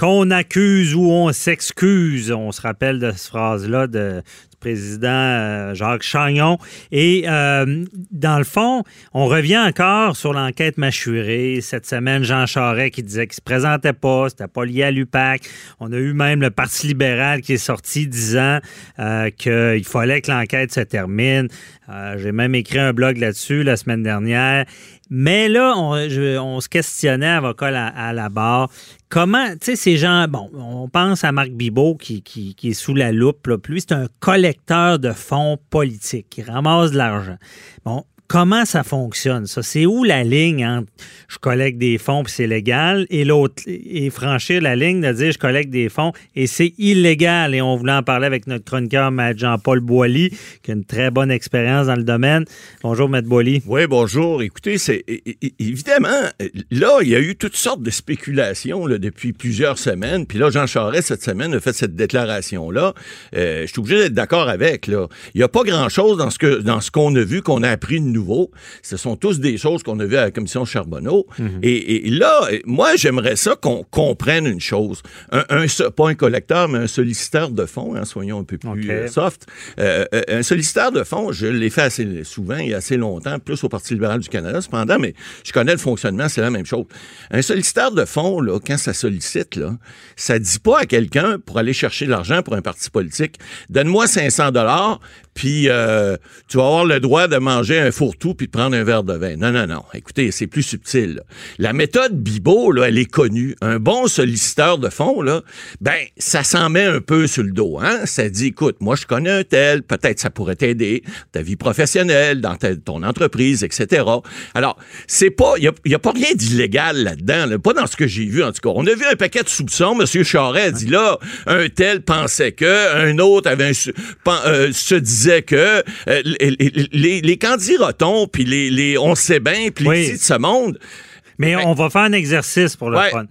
qu'on accuse ou on s'excuse. On se rappelle de cette phrase-là de, président euh, Jacques Chagnon. Et euh, dans le fond, on revient encore sur l'enquête mâchurée. Cette semaine, Jean Charest qui disait qu'il ne se présentait pas, c'était pas lié à l'UPAC. On a eu même le Parti libéral qui est sorti disant euh, qu'il fallait que l'enquête se termine. J'ai même écrit un blog là-dessus la semaine dernière. Mais là, on, se questionnait, avocat à, la barre, comment, tu sais, ces gens, bon, on pense à Marc Bibot qui, est sous la loupe, lui, c'est un de fonds politiques, qui ramasse de l'argent. Bon, comment ça fonctionne, ça? C'est où la ligne entre je collecte des fonds puis c'est légal et l'autre, et franchir la ligne de dire je collecte des fonds et c'est illégal? Et on voulait en parler avec notre chroniqueur. Jean-Paul Boilly, qui a une très bonne expérience dans le domaine. Bonjour, M. Boilly. Oui, bonjour. Écoutez, c'est évidemment, là, il y a eu toutes sortes de spéculations depuis plusieurs semaines. Puis là, Jean Charest, cette semaine, a fait cette déclaration-là. Euh, je suis obligé d'être d'accord avec. Il n'y a pas grand-chose dans ce que dans ce qu'on a vu, qu'on a appris de nous ce sont tous des choses qu'on a vues à la commission Charbonneau. Mhm. et, là, moi, j'aimerais ça qu'on comprenne une chose. Un, pas un collecteur, mais un solliciteur de fonds, hein, soyons un peu plus euh, soft. Euh, euh, un solliciteur de fonds, je l'ai fait assez souvent et assez longtemps, plus au Parti libéral du Canada, cependant, mais je connais le fonctionnement, c'est la même chose. Un solliciteur de fonds, là, quand ça sollicite, là, ça dit pas à quelqu'un pour aller chercher de l'argent pour un parti politique, donne-moi 500 dollars, puis euh, tu vas avoir le droit de manger un fourre-tout puis de prendre un verre de vin. Non, non, non. Écoutez, c'est plus subtil. La méthode Bibo, là, elle est connue. Un bon solliciteur de fonds, là, ben, ça s'en met un peu sur le dos. Hein? Ça dit, écoute, moi, je connais un tel, peut-être ça pourrait t'aider, ta vie professionnelle, dans ton entreprise, etc. Alors, c'est pas, il n'y a, pas rien d'illégal là-dedans, pas dans ce que j'ai vu, en tout cas. On a vu un paquet de soupçons. M. Charest dit là, un tel pensait que, un autre avait un, euh, se disait que euh, les, les, candirotons, puis les, on sait bien, puis les de ce monde. Mais ben on va faire un exercice pour le fun.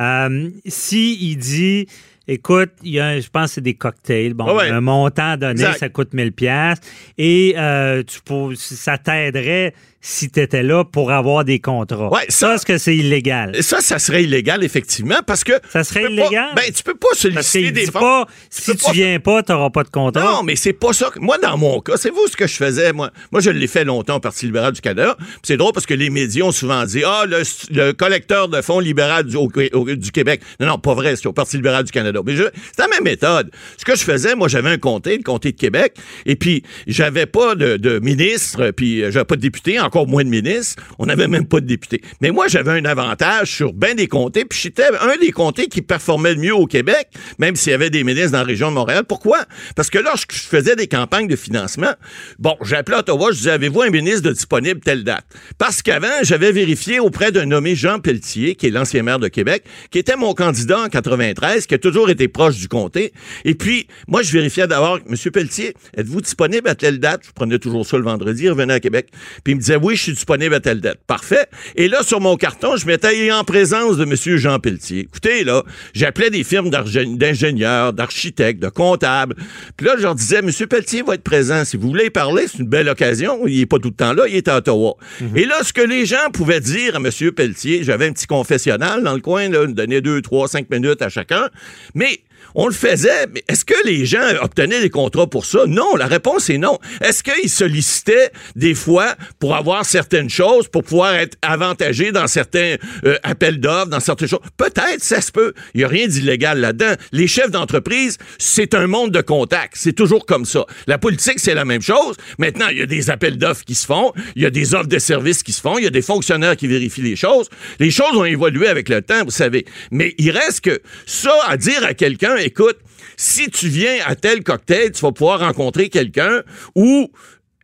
Euh, si il dit écoute, il y a, je pense que c'est des cocktails. Bon, un montant donné, ça coûte 1000 pièces et euh, tu peux, ça t'aiderait si tu étais là pour avoir des contrats. Ouais, ça, est-ce que c'est illégal? Ça, ça serait illégal, effectivement, parce que. Ça serait illégal? ben, tu peux pas solliciter des fonds. Pas, si tu, viens pas, tu n'auras pas de contrat. Non, mais c'est pas ça. Moi, dans mon cas, c'est vous ce que je faisais, moi. Moi, je l'ai fait longtemps au Parti libéral du Canada. C'est drôle parce que les médias ont souvent dit Ah, le, collecteur de fonds libéral du, du, Québec. Non, non, pas vrai, c'est au Parti libéral du Canada. Mais c'est la même méthode. Ce que je faisais, moi, j'avais un comté, le comté de Québec, et puis j'avais pas de, de ministre, puis j'avais pas de député, encore moins de ministre. On n'avait même pas de député. Mais moi, j'avais un avantage sur bien des comtés, puis j'étais un des comtés qui performait le mieux au Québec, même s'il y avait des ministres dans la région de Montréal. Pourquoi? Parce que lorsque je faisais des campagnes de financement, bon, j'appelais Ottawa, je disais, avez-vous un ministre de disponible telle date? Parce qu'avant, j'avais vérifié auprès d'un nommé Jean Pelletier, qui est l'ancien maire de Québec, qui était mon candidat en 93, qui a toujours été proche du comté. Et puis, moi, je vérifiais d'abord, Monsieur Pelletier, êtes-vous disponible à telle date? Je prenais toujours ça le vendredi, il revenait à Québec. Puis il me disait, oui, je suis disponible à telle date. Parfait. Et là, sur mon carton, je mettais en présence de M. Jean Pelletier. Écoutez, là, j'appelais des firmes d'ingénieurs, d'architectes, de comptables. Puis là, je leur disais, M. Pelletier va être présent. Si vous voulez parler, c'est une belle occasion. Il n'est pas tout le temps là, il est à Ottawa. Mhm. Et là, ce que les gens pouvaient dire à M. Pelletier, j'avais un petit confessionnal dans le coin, là, donnait deux, trois, cinq minutes à chacun. Mais on le faisait, mais est-ce que les gens obtenaient des contrats pour ça? Non, la réponse est non. Est-ce qu'ils sollicitaient des fois pour avoir certaines choses, pour pouvoir être avantagés dans certains euh, appels d'offres, dans certaines choses? Peut-être, ça se peut. Il n'y a rien d'illégal là-dedans. Les chefs d'entreprise, c'est un monde de contacts. C'est toujours comme ça. La politique, c'est la même chose. Maintenant, il y a des appels d'offres qui se font, il y a des offres de services qui se font, il y a des fonctionnaires qui vérifient les choses. Les choses ont évolué avec le temps, vous savez. Mais il reste que ça à dire à quelqu'un, écoute, si tu viens à tel cocktail, tu vas pouvoir rencontrer quelqu'un ou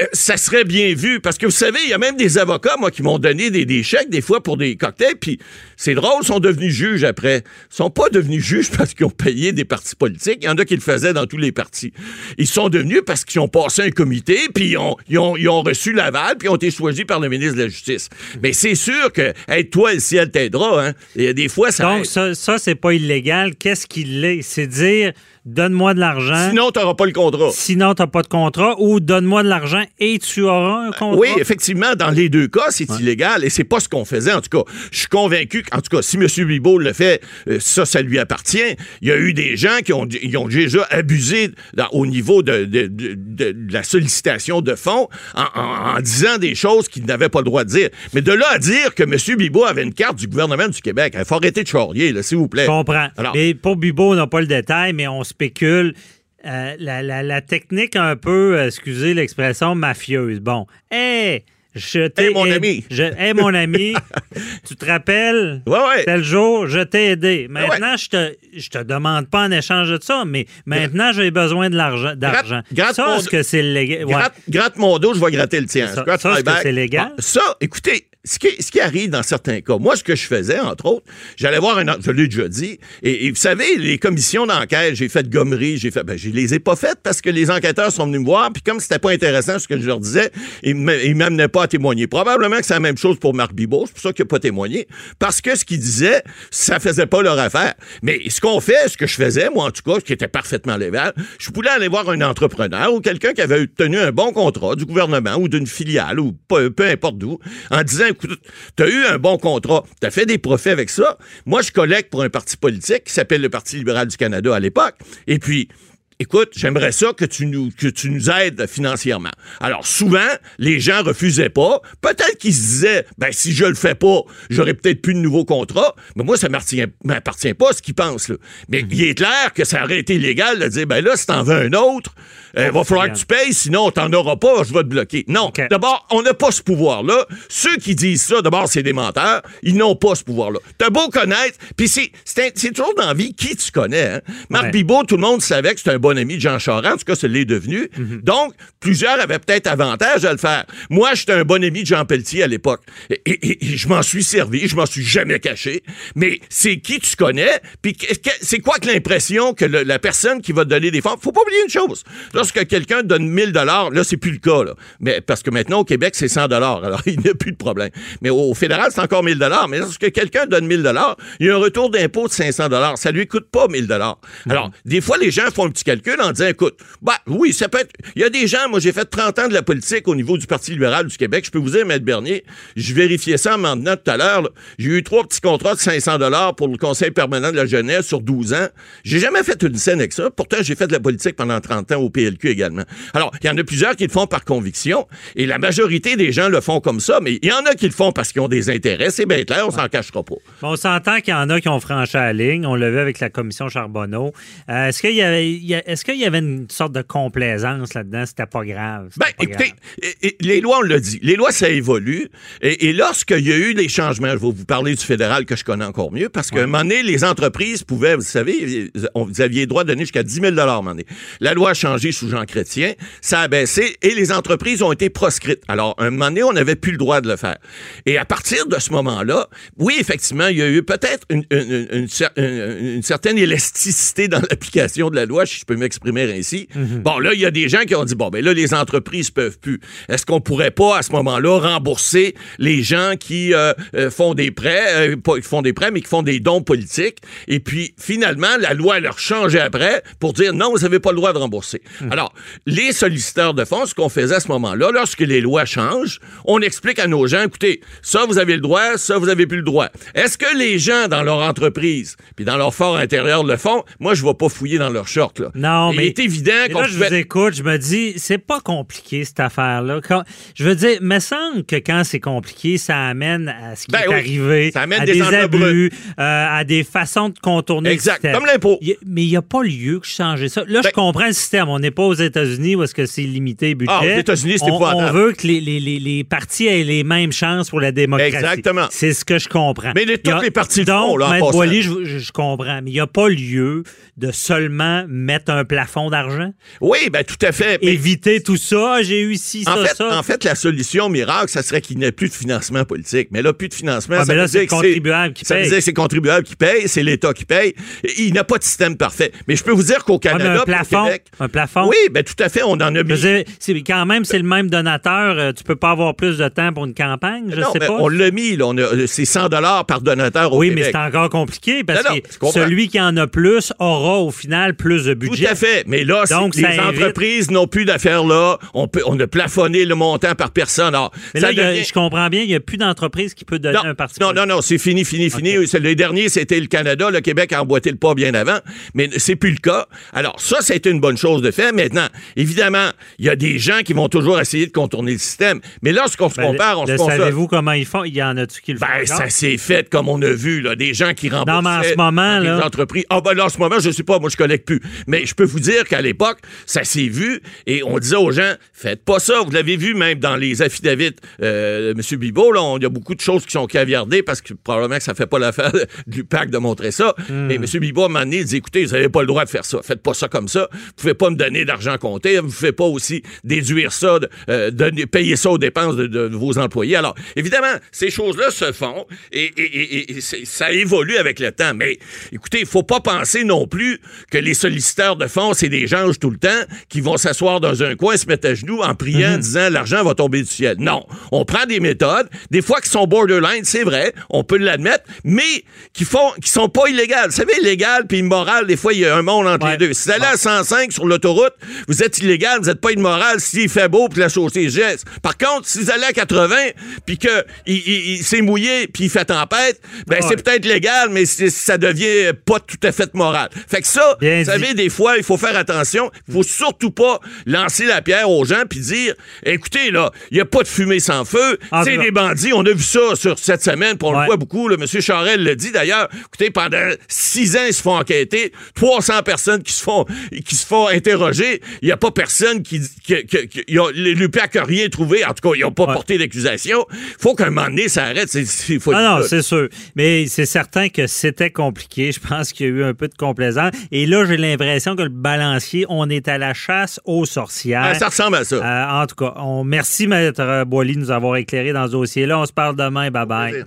euh, ça serait bien vu. Parce que vous savez, il y a même des avocats, moi, qui m'ont donné des, chèques, des fois, pour des cocktails, puis c'est drôle, ils sont devenus juges après. Ils sont pas devenus juges parce qu'ils ont payé des partis politiques. Il y en a qui le faisaient dans tous les partis. Ils sont devenus parce qu'ils ont passé un comité, puis ils ont, ils ont, reçu l'aval, puis ils ont été choisis par le ministre de la Justice. Mais c'est sûr que, hey, toi, le ciel t'aidera, hein. Il y a des fois, ça... Donc, ça, ça c'est pas illégal. Qu'est-ce qu'il est? C'est dire donne-moi de l'argent. Sinon, tu n'auras pas le contrat. Sinon, tu n'as pas de contrat ou donne-moi de l'argent et tu auras un contrat. Oui, effectivement, dans les deux cas, c'est illégal et c'est pas ce qu'on faisait. En tout cas, je suis convaincu qu'en tout cas, si M. Bibo le fait, euh, ça, ça lui appartient. Il y a eu des gens qui ont, ils ont déjà abusé dans- au niveau de, de- de- de- de la sollicitation de fonds en, en- en disant des choses qu'ils n'avaient pas le droit de dire. Mais de là à dire que M. Bibo avait une carte du gouvernement du Québec, il faut arrêter de charrier, s'il vous plaît. Je comprends. Alors- Mais pour Bibo, on n'a pas le détail, mais on spécule. euh, la, la- la technique un peu, euh, excusez l'expression, mafieuse. Bon, hé, je t'ai Hey, mon aidé- ami. Je, hey, mon ami, tu te rappelles? Ouais, ouais. Tel jour, je t'ai aidé. Maintenant, je te, je te demande pas en échange de ça, mais maintenant, j'ai besoin de l'argent. d'argent. gratte ça, mon- est-ce que c'est légal? Gratte, gratte mon dos, je vais gratter le tien. Ça- est-ce que c'est légal? Bon, ça, écoutez, ce qui, ce qui arrive dans certains cas, moi, ce que je faisais, entre autres, j'allais voir un, je l'ai déjà dit, et, et vous savez, les commissions d'enquête, j'ai fait de gommerie, j'ai fait, ben, je les ai pas faites parce que les enquêteurs sont venus me voir, puis comme c'était pas intéressant ce que je leur disais, ils me- ils m'amenaient pas à témoigner. Probablement que c'est la même chose pour Marc Bibot, c'est pour ça qu'il a pas témoigné, parce que ce qu'il disait, ça faisait pas leur affaire. Mais ce qu'on fait, ce que je faisais, moi, en tout cas, ce qui était parfaitement légal, je pouvais aller voir un entrepreneur ou quelqu'un qui avait obtenu un bon contrat du gouvernement ou d'une filiale ou peu, peu importe d'où, en disant, écoute, t'as eu un bon contrat, t'as fait des profits avec ça. Moi, je collecte pour un parti politique qui s'appelle le Parti libéral du Canada à l'époque. Et puis, Écoute, j'aimerais ça que tu nous que tu nous aides financièrement. Alors souvent, les gens refusaient pas. Peut-être qu'ils se disaient, ben si je le fais pas, j'aurai peut-être plus de nouveaux contrats. Mais moi, ça m'appartient m'appartient pas ce qu'ils pensent. Là. Mais il est clair que ça aurait été illégal de dire, ben là, si t'en veux un autre, il va falloir que tu payes, sinon t'en auras pas, je vais te bloquer. Non. D'abord, on n'a pas ce pouvoir-là. Ceux qui disent ça, d'abord, c'est des menteurs. Ils n'ont pas ce pouvoir-là. T'as beau connaître, puis c'est c'est un- c'est toujours dans la vie qui tu connais. Hein? Marc Ouais. Bibot, tout le monde savait que c'était un bon ami de Jean Charest. En tout cas, ça l'est devenu. Donc, plusieurs avaient peut-être avantage à le faire. Moi, j'étais un bon ami de Jean Pelletier à l'époque. Et, et- et je m'en suis servi, je m'en suis jamais caché. Mais c'est qui tu connais, puis c'est quoi que l'impression que le- la personne qui va te donner des fonds... Faut pas oublier une chose. Lorsque quelqu'un donne 1000 dollars, là, c'est plus le cas. Là. Mais parce que maintenant, au Québec, c'est 100 dollars. Alors, il n'y a plus de problème. Mais au, fédéral, c'est encore 1000 dollars. Mais lorsque quelqu'un donne 1000 dollars, il y a un retour d'impôt de 500 dollars. Ça lui coûte pas 1000 dollars. Alors, des fois, les gens font un petit calcul en disant, écoute, bah oui, ça peut être... Il y a des gens, moi, j'ai fait 30 ans de la politique au niveau du Parti libéral du Québec. Je peux vous dire, Maître Bernier, je vérifiais ça en m'en venant tout à l'heure. J'ai eu trois petits contrats de 500 dollars pour le Conseil permanent de la jeunesse sur 12 ans. J'ai jamais fait une scène avec ça. Pourtant, j'ai fait de la politique pendant 30 ans au PLQ également. Alors, il y en a plusieurs qui le font par conviction et la majorité des gens le font comme ça, mais il y en a qui le font parce qu'ils ont des intérêts. C'est bien clair, on s'en cachera pas. Bon, on s'entend qu'il y en a qui ont franchi la ligne. On l'a vu avec la commission Charbonneau. Euh, est-ce qu'il y y est-ce qu'il y avait une sorte de complaisance là-dedans? C'était pas grave. Ben, pas écoutez, grave. et- et les lois, on l'a dit. Les lois, ça évolue. Et, et lorsqu'il y a eu des changements, je vais vous parler du fédéral que je connais encore mieux, parce qu'à un moment donné, les entreprises pouvaient, vous savez, on- vous aviez le droit de donner jusqu'à 10 000 à un moment donné. La loi a changé sous Jean Chrétien, ça a baissé et les entreprises ont été proscrites. Alors, à un moment donné, on n'avait plus le droit de le faire. Et à partir de ce moment-là, oui, effectivement, il y a eu peut-être une, une- une cer- une- une certaine élasticité dans l'application de la loi, si je peux m'exprimer ainsi. Bon, là, il y a des gens qui ont dit, bon, ben là, les entreprises peuvent plus. Est-ce qu'on pourrait pas, à ce moment-là, rembourser les gens qui euh, euh, font des prêts, euh, pas qui font des prêts, mais qui font des dons politiques? Et puis, finalement, la loi leur changeait après pour dire, non, vous n'avez pas le droit de rembourser. Alors, les solliciteurs de fonds, ce qu'on faisait à ce moment-là, lorsque les lois changent, on explique à nos gens, écoutez, ça, vous avez le droit, ça, vous avez plus le droit. Est-ce que les gens, dans leur entreprise, puis dans leur fort intérieur, le font? Moi, je ne vais pas fouiller dans leur short, là. Non, Il mais- est évident qu'on là, je pouvait- vous écoute, je me dis, c'est pas compliqué, cette affaire-là. Quand- Je veux dire, me semble que quand c'est compliqué, ça amène à ce qui Ben est oui, arrivé, ça amène à des abus, euh, à des façons de contourner Exact, le système. comme l'impôt. Il Mais il n'y a pas lieu que je change ça. Là, Ben- je comprends le système. On n'est pas aux États-Unis où est-ce que c'est limité budget. Ah, aux États-Unis, c'est on, on veut que les, les, les, les partis aient les mêmes chances pour la démocratie. Exactement. C'est ce que je comprends. Mais les- Il a- toutes les partis Donc, font, là, en. Boily, je- je comprends, mais il n'y a pas lieu de seulement mettre un plafond d'argent? Oui, ben tout à fait. Mais Éviter tout ça. Ah, J'ai eu ci, en ça, fait, ça. en fait, la solution miracle, ça serait qu'il n'y ait plus de financement politique. Mais là, plus de financement, Ah, ça mais là, veut dire que contribuable qui ça veut dire que c'est le contribuable qui paye, c'est l'État qui paye. Il n'a pas de système parfait. Mais je peux vous dire qu'au Ah, mais Canada, un au plafond. Québec, Un plafond? oui, ben tout à fait, on en a mis. c'est- quand même, c'est le même donateur. euh, Tu peux pas avoir plus de temps pour une campagne, je non, sais mais pas. on l'a mis, là, on a- euh, c'est 100 dollars par donateur au Oui, mais Québec. c'est encore compliqué parce Non, non, que celui qui en a plus aura au final plus de budget. Tout à fait. Mais là, Donc, les entreprises n'ont plus d'affaires là. On, peut, on a plafonné le montant par personne. Alors, Mais là, a- je comprends bien, il n'y a plus d'entreprise qui peut donner non, un parti non, non, non, c'est fini, fini, fini. C'est- Le dernier, c'était le Canada. Le Québec a emboîté le pas bien avant, mais c'est plus le cas. Alors, ça, c'était une bonne chose de faire. Maintenant, évidemment, il y a des gens qui vont toujours essayer de contourner le système. Mais lorsqu'on se Ben, compare, on le se compare. Savez-vous comment ils font? Il y en a-tu qui le font? Ben, ça s'est fait comme on a vu, là, des gens qui remboursaient. Non, mais en ce moment, des là- entreprises. Ah, ben là, en ce moment, je sais pas, moi, je collecte plus. Mais je peux vous dire qu'à l'époque, ça s'est vu et on disait aux gens, faites pas ça. Vous l'avez vu même dans les affidavits, euh, M. Bibot, là, il y a beaucoup de choses qui sont caviardées parce que probablement que ça fait pas l'affaire du PAC de montrer ça. Hmm. Mais M. Bibot, à un moment donné, il dit, écoutez, vous avez pas le droit de faire ça. Faites pas ça comme ça. Vous pouvez pas me donner d'argent compté. Vous pouvez pas aussi déduire ça, de, euh, payer ça aux dépenses de, de vos employés. Alors, évidemment, ces choses-là se font et, et- et- et ça évolue avec le temps. Mais écoutez, il faut pas penser non plus que les solliciteurs de fonds, c'est des gens tout le temps qui vont s'asseoir dans un coin, se mettre à genoux en priant, en disant l'argent va tomber du ciel. Non. On prend des méthodes, des fois qui sont borderline, c'est vrai, on peut l'admettre, mais qui font, qui sont pas illégales. Vous savez, illégal puis immoral, des fois, il y a un monde entre Ouais. les deux. Si vous allez à 105 sur l'autoroute, vous êtes illégal, vous n'êtes pas immoral s'il fait beau puis la chaussée gèle. Par contre, si vous allez à 80 puis que il, il- il s'est mouillé puis il fait tempête, ben Ouais. c'est peut-être légal, mais ça devient pas tout à fait moral. Fait que ça, Bien vous dit. savez, des fois, il faut faire attention. Il faut surtout pas lancer la pierre aux gens puis dire, écoutez, là, il n'y a pas de fumée sans feu. En C'est des bandits. On a vu ça sur cette semaine, puis on Ouais. le voit beaucoup. Le monsieur Charel le dit d'ailleurs. Écoutez, pendant six ans, ils se font enquêter. 300 personnes qui se font, qui se font interroger. Il n'y a pas personne qui, qui, qui, qui- l'UPAC n'a rien trouvé. En tout cas, ils n'ont pas Ouais. porté d'accusation. faut qu'à un moment donné, ça arrête. C'est, faut Ah non, c'est sûr. Mais c'est certain que c'était compliqué. Je pense qu'il y a eu un peu de complaisance. Et là, j'ai l'impression que le balancier, on est à la chasse aux sorcières. Ah, ça ressemble à ça. Euh, en tout cas, on, merci, Maître Boily, de nous avoir éclairé dans ce dossier-là. On se parle demain. Bye-bye.